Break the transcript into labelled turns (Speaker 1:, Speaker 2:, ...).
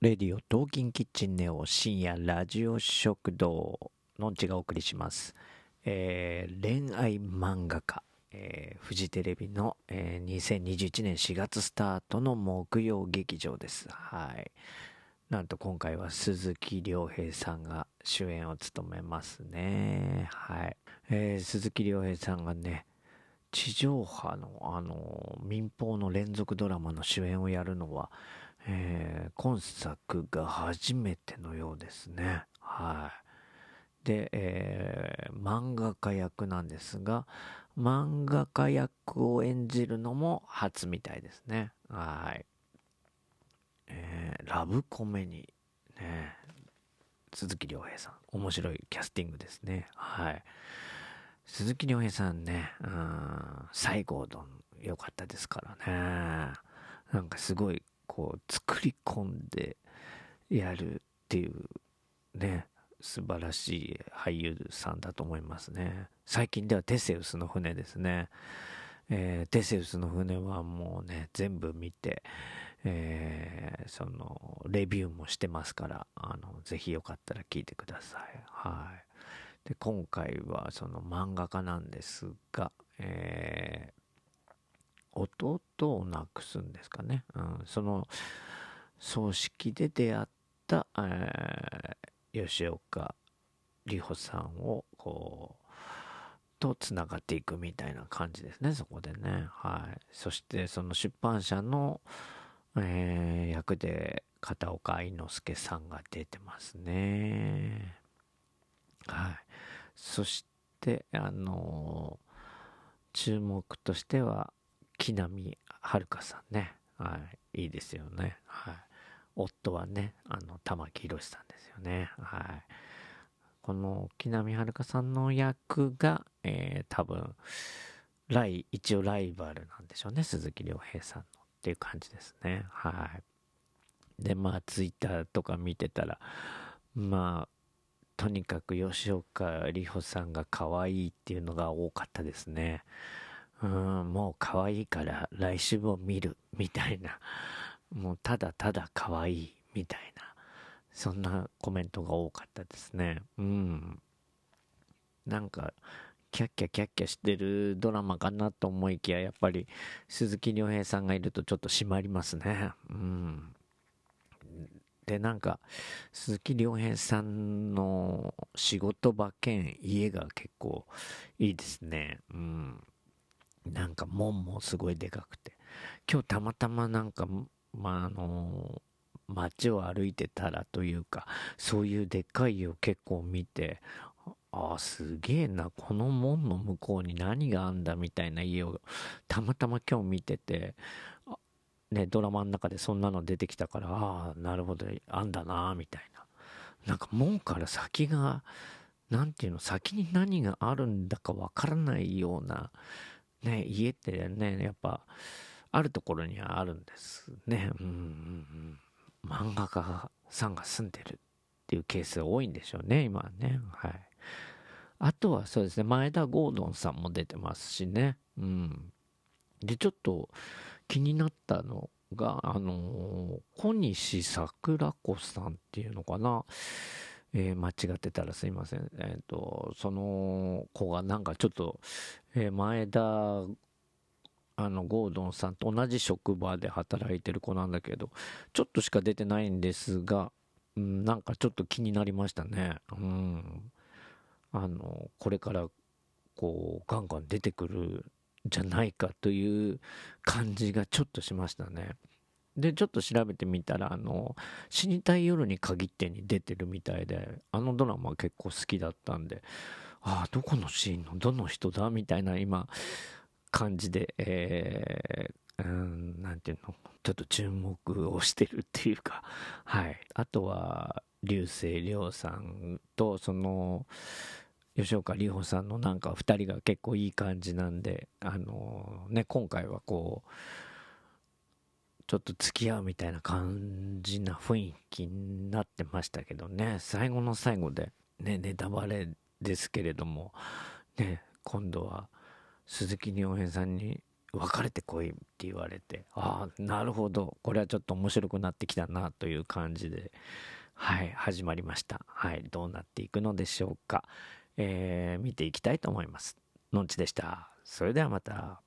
Speaker 1: レディオトーキンキッチンネオ深夜ラジオ食堂のんちがお送りします。えー恋愛漫画家、えーフジテレビの、えー2021年4月スタートの木曜劇場です。はい。なんと今回は鈴木亮平さんが主演を務めますね。はい。えー鈴木亮平さんがね、地上波のあの民放の連続ドラマの主演をやるのは、えー今作が初めてのようですね。はい。で、えー漫画家役なんですが、漫画家役を演じるのも初みたいですね。はい。えーラブコメに、ね、鈴木亮平さん、面白いキャスティングですね。はい。鈴木亮平さんね、うん、西郷どん良かったですからね。なんかすごい、こう、作り込んでやるっていう、ね、素晴らしい俳優さんだと思いますね。最近ではテセウスの船ですね。えーテセウスの船はもうね、全部見て、えーその、レビューもしてますから、あの、ぜひよかったら聞いてください。はい。で、今回はその漫画家なんですが、えー弟を亡くすんですかね。うん、その、葬式で出会った、えー吉岡里帆さんを、こう、とつながっていくみたいな感じですね、そこでね。はい。そして、その出版社の、えー役で片岡愛之助さんが出てますね。はい。そして、あの注目としては、木南遥さんね。はい。いいですよね。はい。夫はね、あの、玉木宏さんですよね。はい。この木南遥さんの役が、えー多分、ライ、一応ライバルなんでしょうね。鈴木亮平さんのっていう感じですね。はい。で、まあ、ツイッターとか見てたら、まあ、とにかく吉岡里帆さんが可愛いっていうのが多かったですね。うん、もう可愛いから来週も見るみたいな。もうただただ可愛いみたいな。そんなコメントが多かったですね。うん。なんか、キャッキャキャッキャしてるドラマかなと思いきや、やっぱり鈴木亮平さんがいるとちょっと締まりますね。うん。で、なんか、鈴木亮平さんの仕事場兼家が結構いいですね。うん。なんか門もすごいでかくて。今日たまたまなんか、まあ、あの、街を歩いてたらというか、そういうでっかい家を結構見て、ああ、すげえな、この門の向こうに何があんだみたいな家をたまたま今日見てて、ね、ドラマの中でそんなの出てきたから、ああ、なるほど、あんだな、みたいな。なんか門から先が、なんていうの、先に何があるんだかわからないような、ね、家ってね、やっぱ、あるところにはあるんですね。うんうんうん。漫画家さんが住んでるっていうケース多いんでしょうね、今はね。はい。あとはそうですね、前田ゴードンさんも出てますしね。うん。で、ちょっと気になったのが、あのー小西桜子さんっていうのかな。えー間違ってたらすいません。えっ、と、その子がなんかちょっと、えー前田、あの、ゴードンさんと同じ職場で働いてる子なんだけど、ちょっとしか出てないんですが、うん、なんかちょっと気になりましたね。うん。あの、これから、こう、ガンガン出てくるんじゃないかという感じがちょっとしましたね。で、ちょっと調べてみたら、あの、死にたい夜に限ってに出てるみたいで、あのドラマ結構好きだったんで、ああ、どこのシーンのどの人だみたいな今、感じで、えー、うん、なんていうの、ちょっと注目をしてるっていうか、はい。あとは、流星涼さんと、その、吉岡里帆さんのなんか二人が結構いい感じなんで、あのね、今回はこう、ちょっと付き合うみたいな感じな雰囲気になってましたけどね、最後の最後で、ね、ネタバレですけれども、ね、今度は鈴木亮平さんに別れてこいって言われて、ああ、なるほど。これはちょっと面白くなってきたなという感じで、はい、始まりました。はい、どうなっていくのでしょうか。えー、見ていきたいと思います。のんちでした。それではまた。